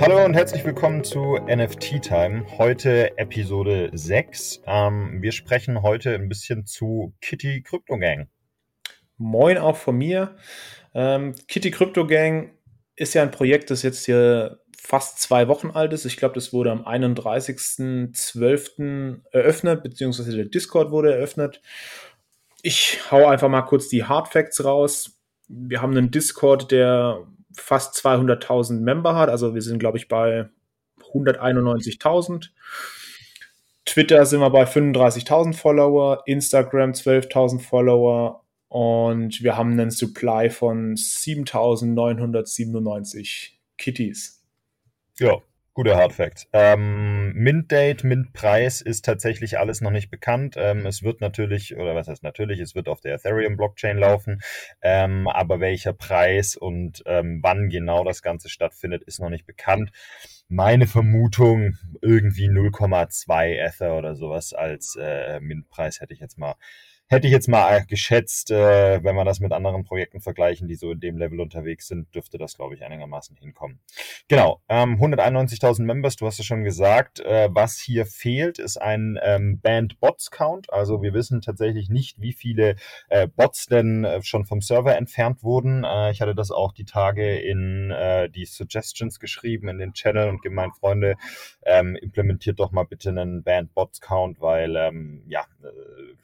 Hallo und herzlich willkommen zu NFT Time. Heute Episode 6. Ähm, wir sprechen heute ein bisschen zu Kitty Crypto Gang. Moin auch von mir. Ähm, Kitty Crypto Gang ist ja ein Projekt, das jetzt hier fast zwei Wochen alt ist. Ich glaube, das wurde am 31.12. eröffnet, beziehungsweise der Discord wurde eröffnet. Ich hau einfach mal kurz die Hard Facts raus. Wir haben einen Discord, der fast 200.000 Member hat. Also wir sind, glaube ich, bei 191.000. Twitter sind wir bei 35.000 Follower, Instagram 12.000 Follower und wir haben einen Supply von 7.997 Kitties. Ja, Guter Hardfact. Ähm, Mint-Date, Mint-Preis ist tatsächlich alles noch nicht bekannt. Ähm, es wird natürlich, oder was heißt natürlich, es wird auf der Ethereum-Blockchain laufen. Ähm, aber welcher Preis und ähm, wann genau das Ganze stattfindet, ist noch nicht bekannt. Meine Vermutung, irgendwie 0,2 Ether oder sowas als äh, Mint-Preis hätte ich jetzt mal hätte ich jetzt mal geschätzt, äh, wenn wir das mit anderen Projekten vergleichen, die so in dem Level unterwegs sind, dürfte das, glaube ich, einigermaßen hinkommen. Genau, ähm, 191.000 Members, du hast es schon gesagt. Äh, was hier fehlt, ist ein ähm, Band-Bots-Count. Also wir wissen tatsächlich nicht, wie viele äh, Bots denn äh, schon vom Server entfernt wurden. Äh, ich hatte das auch die Tage in äh, die Suggestions geschrieben in den Channel und gemeint, Freunde, ähm, implementiert doch mal bitte einen Band-Bots-Count, weil ähm, ja, äh,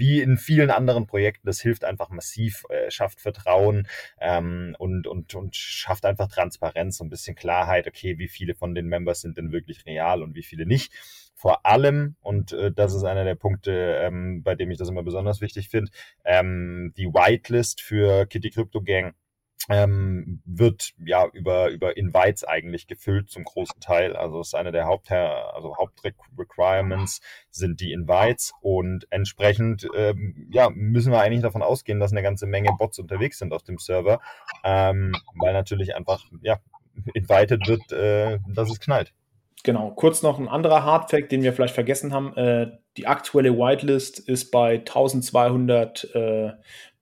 wie in vielen anderen Projekten, das hilft einfach massiv, äh, schafft Vertrauen ähm, und, und, und schafft einfach Transparenz, so ein bisschen Klarheit, okay, wie viele von den Members sind denn wirklich real und wie viele nicht. Vor allem, und äh, das ist einer der Punkte, ähm, bei dem ich das immer besonders wichtig finde, ähm, die Whitelist für Kitty Crypto Gang ähm, wird ja über, über Invites eigentlich gefüllt zum großen Teil. Also ist eine der Haupt, also Hauptrequirements sind die Invites und entsprechend ähm, ja, müssen wir eigentlich davon ausgehen, dass eine ganze Menge Bots unterwegs sind auf dem Server, ähm, weil natürlich einfach ja, invited wird, äh, dass es knallt. Genau, kurz noch ein anderer Hardfact, den wir vielleicht vergessen haben. Äh, die aktuelle Whitelist ist bei 1200 äh,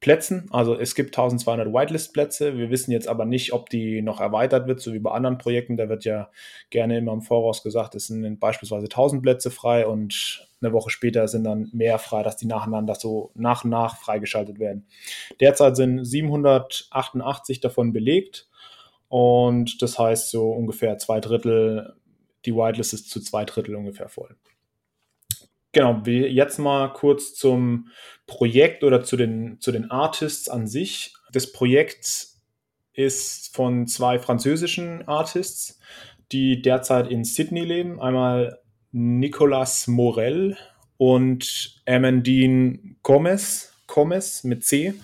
Plätzen. Also es gibt 1200 Whitelist-Plätze. Wir wissen jetzt aber nicht, ob die noch erweitert wird, so wie bei anderen Projekten. Da wird ja gerne immer im Voraus gesagt, es sind beispielsweise 1000 Plätze frei und eine Woche später sind dann mehr frei, dass die nacheinander so nach und nach freigeschaltet werden. Derzeit sind 788 davon belegt und das heißt so ungefähr zwei Drittel die Whitelist ist zu zwei Drittel ungefähr voll. Genau, jetzt mal kurz zum Projekt oder zu den, zu den Artists an sich. Das Projekt ist von zwei französischen Artists, die derzeit in Sydney leben. Einmal Nicolas Morel und Amandine Gomez, Gomez mit C.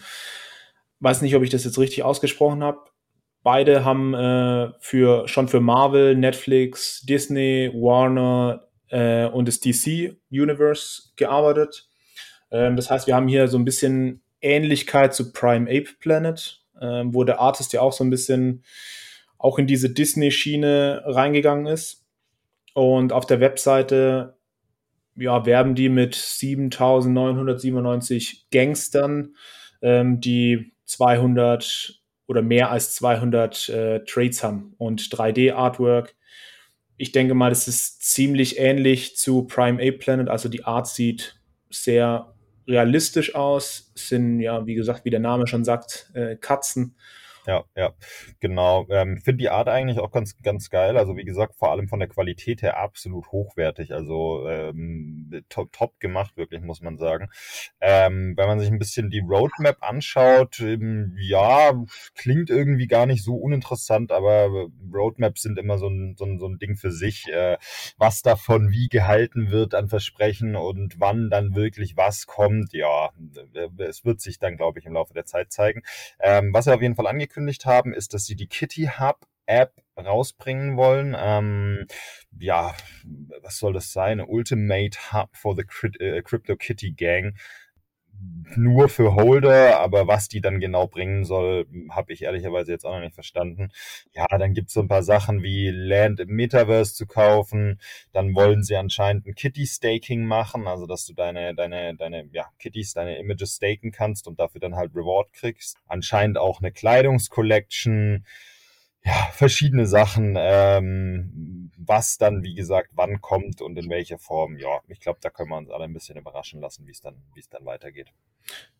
Weiß nicht, ob ich das jetzt richtig ausgesprochen habe. Beide haben äh, für, schon für Marvel, Netflix, Disney, Warner äh, und das DC Universe gearbeitet. Ähm, das heißt, wir haben hier so ein bisschen Ähnlichkeit zu Prime Ape Planet, äh, wo der Artist ja auch so ein bisschen auch in diese Disney-Schiene reingegangen ist. Und auf der Webseite ja, werben die mit 7997 Gangstern, ähm, die 200 oder mehr als 200 äh, Trades haben und 3D-Artwork. Ich denke mal, das ist ziemlich ähnlich zu Prime Ape Planet. Also die Art sieht sehr realistisch aus. Sind ja, wie gesagt, wie der Name schon sagt, äh, Katzen. Ja, ja, genau. Ähm, Finde die Art eigentlich auch ganz, ganz geil. Also wie gesagt, vor allem von der Qualität her absolut hochwertig. Also ähm, top, top gemacht, wirklich, muss man sagen. Ähm, wenn man sich ein bisschen die Roadmap anschaut, ähm, ja, klingt irgendwie gar nicht so uninteressant, aber Roadmaps sind immer so ein, so ein, so ein Ding für sich. Äh, was davon wie gehalten wird an Versprechen und wann dann wirklich was kommt, ja, äh, es wird sich dann, glaube ich, im Laufe der Zeit zeigen. Ähm, was er auf jeden Fall angekündigt angekündigt haben, ist, dass sie die Kitty Hub App rausbringen wollen. Ähm, ja, was soll das sein? Ultimate Hub for the äh, Crypto Kitty Gang nur für Holder, aber was die dann genau bringen soll, habe ich ehrlicherweise jetzt auch noch nicht verstanden. Ja, dann gibt's so ein paar Sachen wie Land im Metaverse zu kaufen. Dann wollen sie anscheinend ein Kitty-Staking machen, also dass du deine, deine, deine, ja, Kitties, deine Images staken kannst und dafür dann halt Reward kriegst. Anscheinend auch eine Kleidungscollection ja, verschiedene Sachen, ähm, was dann, wie gesagt, wann kommt und in welcher Form. Ja, ich glaube, da können wir uns alle ein bisschen überraschen lassen, wie es dann, es dann weitergeht.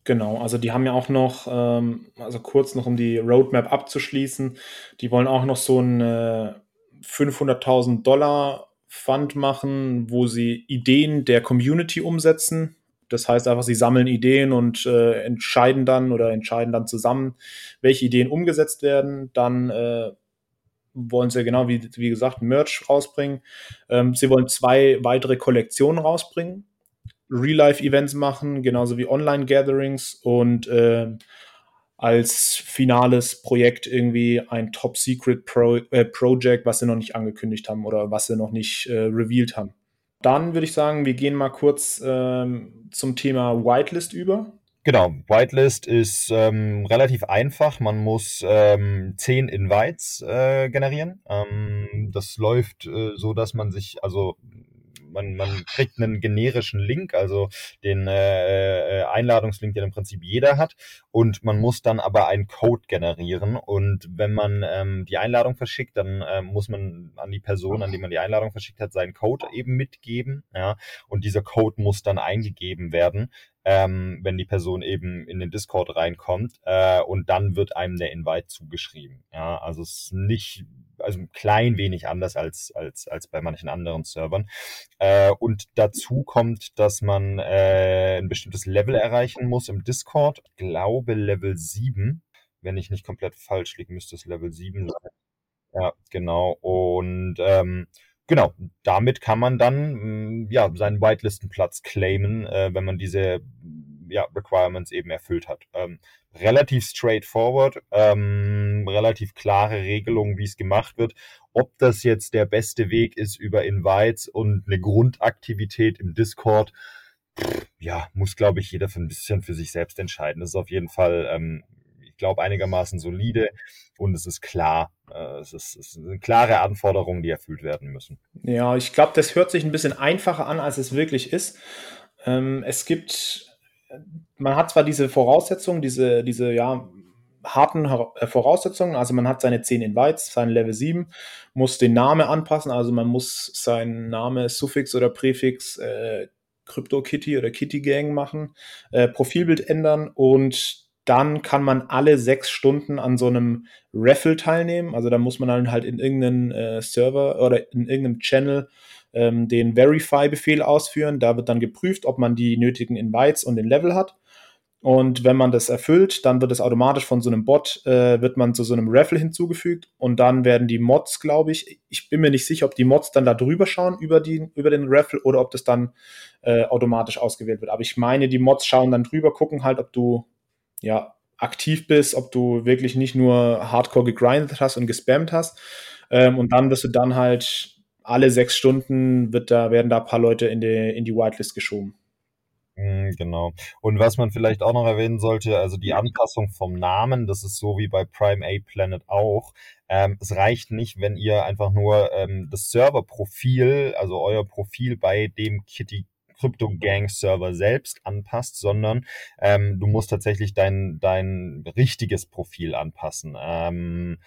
Genau, also die haben ja auch noch, ähm, also kurz noch um die Roadmap abzuschließen, die wollen auch noch so ein äh, 500.000 Dollar Fund machen, wo sie Ideen der Community umsetzen. Das heißt einfach, sie sammeln Ideen und äh, entscheiden dann oder entscheiden dann zusammen, welche Ideen umgesetzt werden. Dann äh, wollen sie genau wie, wie gesagt Merch rausbringen. Ähm, sie wollen zwei weitere Kollektionen rausbringen, Real-Life-Events machen, genauso wie Online-Gatherings und äh, als finales Projekt irgendwie ein Top-Secret-Project, äh, was sie noch nicht angekündigt haben oder was sie noch nicht äh, revealed haben. Dann würde ich sagen, wir gehen mal kurz ähm, zum Thema Whitelist über. Genau, Whitelist ist ähm, relativ einfach. Man muss ähm, zehn Invites äh, generieren. Ähm, das läuft äh, so, dass man sich, also man, man kriegt einen generischen Link, also den äh, äh, Einladungslink, den im Prinzip jeder hat. Und man muss dann aber einen Code generieren. Und wenn man ähm, die Einladung verschickt, dann äh, muss man an die Person, an die man die Einladung verschickt hat, seinen Code eben mitgeben. Ja? Und dieser Code muss dann eingegeben werden ähm, wenn die Person eben in den Discord reinkommt äh, und dann wird einem der Invite zugeschrieben. Ja, also es ist nicht, also ein klein wenig anders als, als, als bei manchen anderen Servern. Äh, und dazu kommt, dass man äh, ein bestimmtes Level erreichen muss im Discord. Ich glaube Level 7. Wenn ich nicht komplett falsch liege, müsste es Level 7 sein. Ja, genau. Und ähm, Genau, damit kann man dann mm, ja seinen Whitelistenplatz claimen, äh, wenn man diese ja, Requirements eben erfüllt hat. Ähm, relativ straightforward, ähm, relativ klare Regelungen, wie es gemacht wird. Ob das jetzt der beste Weg ist über Invites und eine Grundaktivität im Discord, ja, muss, glaube ich, jeder für ein bisschen für sich selbst entscheiden. Das ist auf jeden Fall ähm, ich glaube, einigermaßen solide und es ist klar. Äh, es, ist, es sind klare Anforderungen, die erfüllt werden müssen. Ja, ich glaube, das hört sich ein bisschen einfacher an, als es wirklich ist. Ähm, es gibt, man hat zwar diese Voraussetzungen, diese, diese, ja, harten äh, Voraussetzungen. Also man hat seine 10 Invites, sein Level 7, muss den Namen anpassen, also man muss seinen Name, Suffix oder Präfix äh, CryptoKitty oder Kitty Gang machen, äh, Profilbild ändern und dann kann man alle sechs Stunden an so einem Raffle teilnehmen. Also da muss man dann halt in irgendeinem äh, Server oder in irgendeinem Channel ähm, den Verify-Befehl ausführen. Da wird dann geprüft, ob man die nötigen Invites und den Level hat. Und wenn man das erfüllt, dann wird es automatisch von so einem Bot, äh, wird man zu so einem Raffle hinzugefügt und dann werden die Mods, glaube ich, ich bin mir nicht sicher, ob die Mods dann da drüber schauen über, die, über den Raffle oder ob das dann äh, automatisch ausgewählt wird. Aber ich meine, die Mods schauen dann drüber, gucken halt, ob du ja, aktiv bist, ob du wirklich nicht nur hardcore gegrindet hast und gespammt hast. Ähm, und dann wirst du dann halt alle sechs Stunden wird da, werden da ein paar Leute in die, in die Whitelist geschoben. Mm, genau. Und was man vielleicht auch noch erwähnen sollte, also die Anpassung vom Namen, das ist so wie bei Prime A Planet auch. Ähm, es reicht nicht, wenn ihr einfach nur ähm, das Serverprofil, also euer Profil bei dem Kitty Crypto Gang Server selbst anpasst, sondern ähm, du musst tatsächlich dein, dein richtiges Profil anpassen. Ähm,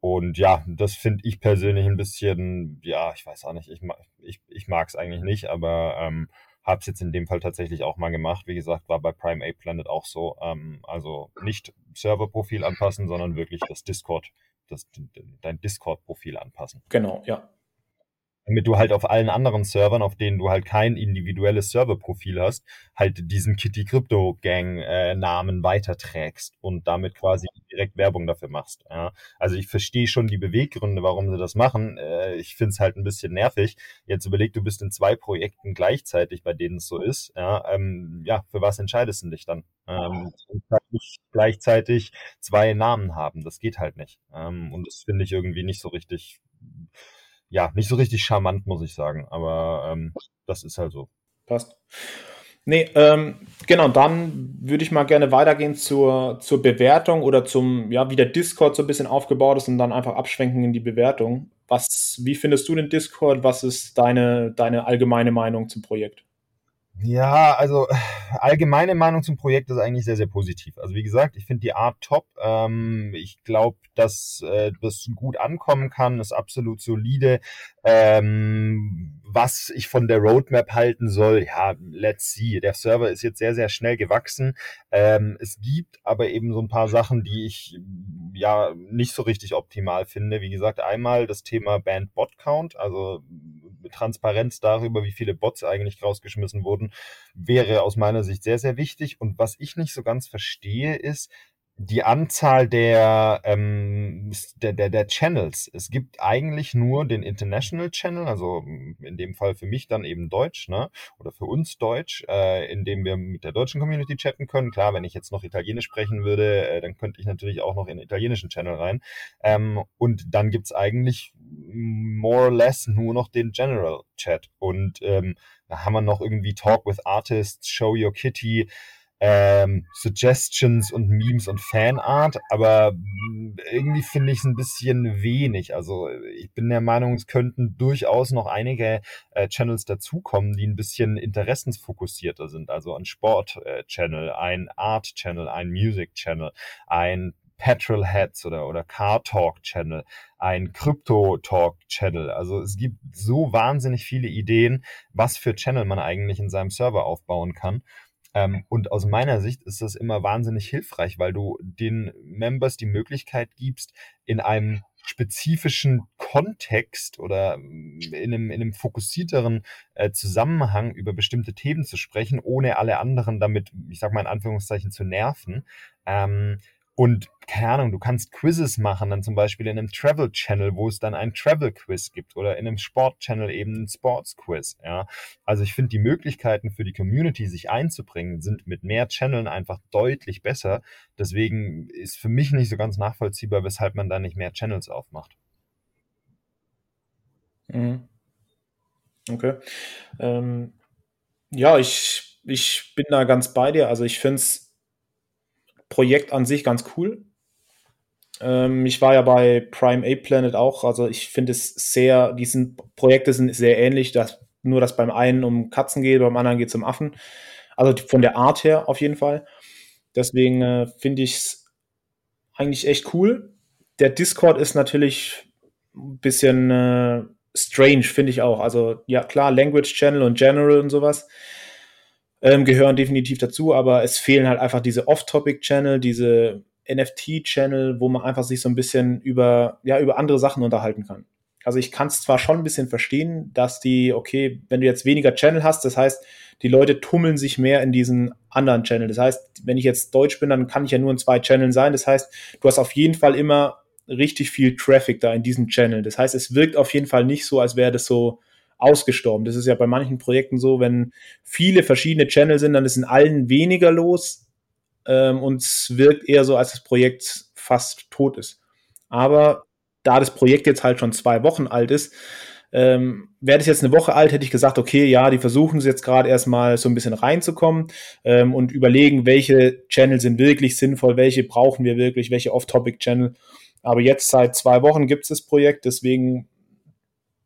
und ja, das finde ich persönlich ein bisschen, ja, ich weiß auch nicht, ich, ich, ich mag es eigentlich nicht, aber ähm, habe es jetzt in dem Fall tatsächlich auch mal gemacht. Wie gesagt, war bei Prime A Planet auch so. Ähm, also nicht Serverprofil anpassen, sondern wirklich das Discord, das, dein Discord-Profil anpassen. Genau, ja damit du halt auf allen anderen Servern, auf denen du halt kein individuelles Serverprofil hast, halt diesen Kitty Crypto Gang äh, Namen weiterträgst und damit quasi direkt Werbung dafür machst. Ja. Also ich verstehe schon die Beweggründe, warum sie das machen. Äh, ich finde es halt ein bisschen nervig. Jetzt überleg, du bist in zwei Projekten gleichzeitig, bei denen es so ist. Ja, ähm, ja für was entscheidest du dich dann? Ähm, gleichzeitig zwei Namen haben. Das geht halt nicht. Ähm, und das finde ich irgendwie nicht so richtig ja, nicht so richtig charmant, muss ich sagen. Aber ähm, das ist halt so. Passt. Nee, ähm, genau, dann würde ich mal gerne weitergehen zur, zur Bewertung oder zum, ja, wie der Discord so ein bisschen aufgebaut ist und dann einfach abschwenken in die Bewertung. Was, wie findest du den Discord? Was ist deine, deine allgemeine Meinung zum Projekt? Ja, also allgemeine Meinung zum Projekt ist eigentlich sehr, sehr positiv. Also wie gesagt, ich finde die Art top. Ähm, ich glaube, dass äh, das gut ankommen kann, ist absolut solide. Ähm, was ich von der Roadmap halten soll, ja, let's see. Der Server ist jetzt sehr, sehr schnell gewachsen. Ähm, es gibt aber eben so ein paar Sachen, die ich ja nicht so richtig optimal finde. Wie gesagt, einmal das Thema Band Bot Count, also Transparenz darüber, wie viele Bots eigentlich rausgeschmissen wurden, wäre aus meiner Sicht sehr, sehr wichtig. Und was ich nicht so ganz verstehe, ist, die Anzahl der, ähm, der, der, der Channels. Es gibt eigentlich nur den International Channel, also in dem Fall für mich dann eben Deutsch, ne? Oder für uns Deutsch, äh, in dem wir mit der deutschen Community chatten können. Klar, wenn ich jetzt noch Italienisch sprechen würde, äh, dann könnte ich natürlich auch noch in den italienischen Channel rein. Ähm, und dann gibt's eigentlich more or less nur noch den General Chat. Und ähm, da haben wir noch irgendwie Talk with Artists, Show Your Kitty, ähm, Suggestions und Memes und Fanart, aber irgendwie finde ich es ein bisschen wenig. Also ich bin der Meinung, es könnten durchaus noch einige äh, Channels dazukommen, die ein bisschen interessensfokussierter sind. Also ein Sport-Channel, äh, ein Art-Channel, ein Music-Channel, ein Petrolheads oder, oder Car Talk Channel, ein Crypto Talk Channel. Also es gibt so wahnsinnig viele Ideen, was für Channel man eigentlich in seinem Server aufbauen kann. Ähm, und aus meiner Sicht ist das immer wahnsinnig hilfreich, weil du den Members die Möglichkeit gibst, in einem spezifischen Kontext oder in einem, in einem fokussierteren äh, Zusammenhang über bestimmte Themen zu sprechen, ohne alle anderen damit, ich sag mal in Anführungszeichen, zu nerven. Ähm, und keine Ahnung, du kannst Quizzes machen, dann zum Beispiel in einem Travel Channel, wo es dann ein Travel Quiz gibt oder in einem Sport Channel eben ein Sports Quiz. Ja, also ich finde die Möglichkeiten für die Community sich einzubringen sind mit mehr Channeln einfach deutlich besser. Deswegen ist für mich nicht so ganz nachvollziehbar, weshalb man da nicht mehr Channels aufmacht. Mhm. Okay. Ähm, ja, ich, ich bin da ganz bei dir. Also ich finde es Projekt an sich ganz cool. Ähm, ich war ja bei Prime Ape Planet auch, also ich finde es sehr, diese Projekte sind sehr ähnlich, dass, nur dass beim einen um Katzen geht, beim anderen geht es um Affen. Also von der Art her auf jeden Fall. Deswegen äh, finde ich es eigentlich echt cool. Der Discord ist natürlich ein bisschen äh, strange, finde ich auch. Also ja, klar, Language Channel und General und sowas ähm, gehören definitiv dazu, aber es fehlen halt einfach diese Off-Topic-Channel, diese NFT-Channel, wo man einfach sich so ein bisschen über, ja, über andere Sachen unterhalten kann. Also ich kann es zwar schon ein bisschen verstehen, dass die, okay, wenn du jetzt weniger Channel hast, das heißt, die Leute tummeln sich mehr in diesen anderen Channel. Das heißt, wenn ich jetzt Deutsch bin, dann kann ich ja nur in zwei Channeln sein. Das heißt, du hast auf jeden Fall immer richtig viel Traffic da in diesen Channel. Das heißt, es wirkt auf jeden Fall nicht so, als wäre das so ausgestorben. Das ist ja bei manchen Projekten so, wenn viele verschiedene Channel sind, dann ist in allen weniger los ähm, und es wirkt eher so, als das Projekt fast tot ist. Aber da das Projekt jetzt halt schon zwei Wochen alt ist, ähm, wäre das jetzt eine Woche alt, hätte ich gesagt, okay, ja, die versuchen es jetzt gerade erstmal so ein bisschen reinzukommen ähm, und überlegen, welche Channel sind wirklich sinnvoll, welche brauchen wir wirklich, welche Off-Topic-Channel. Aber jetzt seit zwei Wochen gibt es das Projekt, deswegen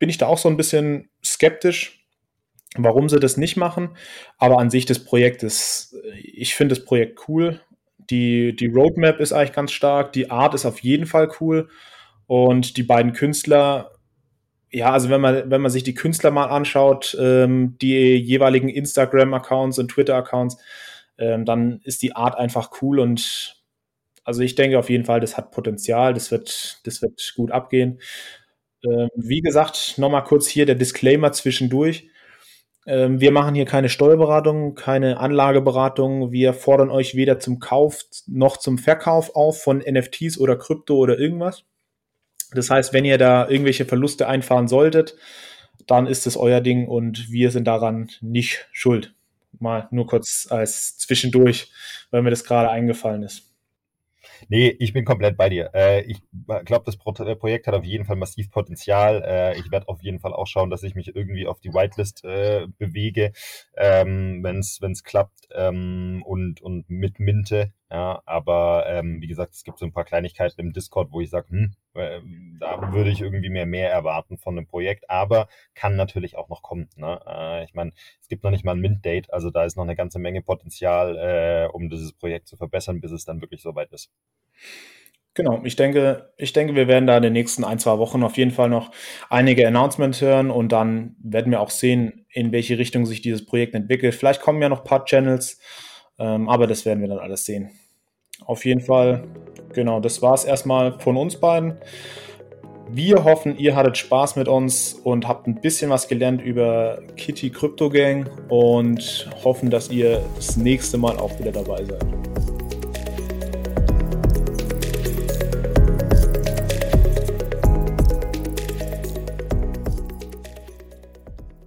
bin ich da auch so ein bisschen skeptisch, warum sie das nicht machen. Aber an sich das Projekt ist, ich finde das Projekt cool. Die, die Roadmap ist eigentlich ganz stark. Die Art ist auf jeden Fall cool. Und die beiden Künstler, ja, also wenn man, wenn man sich die Künstler mal anschaut, ähm, die jeweiligen Instagram-Accounts und Twitter-Accounts, ähm, dann ist die Art einfach cool und also ich denke auf jeden Fall, das hat Potenzial, das wird, das wird gut abgehen. Ähm, wie gesagt, nochmal kurz hier der Disclaimer zwischendurch. Ähm, wir machen hier keine Steuerberatung, keine Anlageberatung. Wir fordern euch weder zum Kauf noch zum Verkauf auf von NFTs oder Krypto oder irgendwas. Das heißt, wenn ihr da irgendwelche Verluste einfahren solltet, dann ist es euer Ding und wir sind daran nicht schuld. Mal nur kurz als zwischendurch, weil mir das gerade eingefallen ist. Nee, ich bin komplett bei dir. Äh, ich glaube, das Pro äh, Projekt hat auf jeden Fall massiv Potenzial. Äh, ich werde auf jeden Fall auch schauen, dass ich mich irgendwie auf die Whitelist äh, bewege, ähm, wenn es klappt ähm, und, und mit Minte. Ja, aber ähm, wie gesagt, es gibt so ein paar Kleinigkeiten im Discord, wo ich sage, hm, Ähm, da würde ich irgendwie mehr mehr erwarten von einem Projekt, aber kann natürlich auch noch kommen. Ne? Äh, ich meine, es gibt noch nicht mal ein Mint-Date, also da ist noch eine ganze Menge Potenzial, äh, um dieses Projekt zu verbessern, bis es dann wirklich soweit ist. Genau, ich denke, ich denke, wir werden da in den nächsten ein, zwei Wochen auf jeden Fall noch einige Announcements hören und dann werden wir auch sehen, in welche Richtung sich dieses Projekt entwickelt. Vielleicht kommen ja noch ein paar Channels, ähm, aber das werden wir dann alles sehen. Auf jeden Fall, genau, das war es erstmal von uns beiden. Wir hoffen, ihr hattet Spaß mit uns und habt ein bisschen was gelernt über Kitty Crypto Gang und hoffen, dass ihr das nächste Mal auch wieder dabei seid.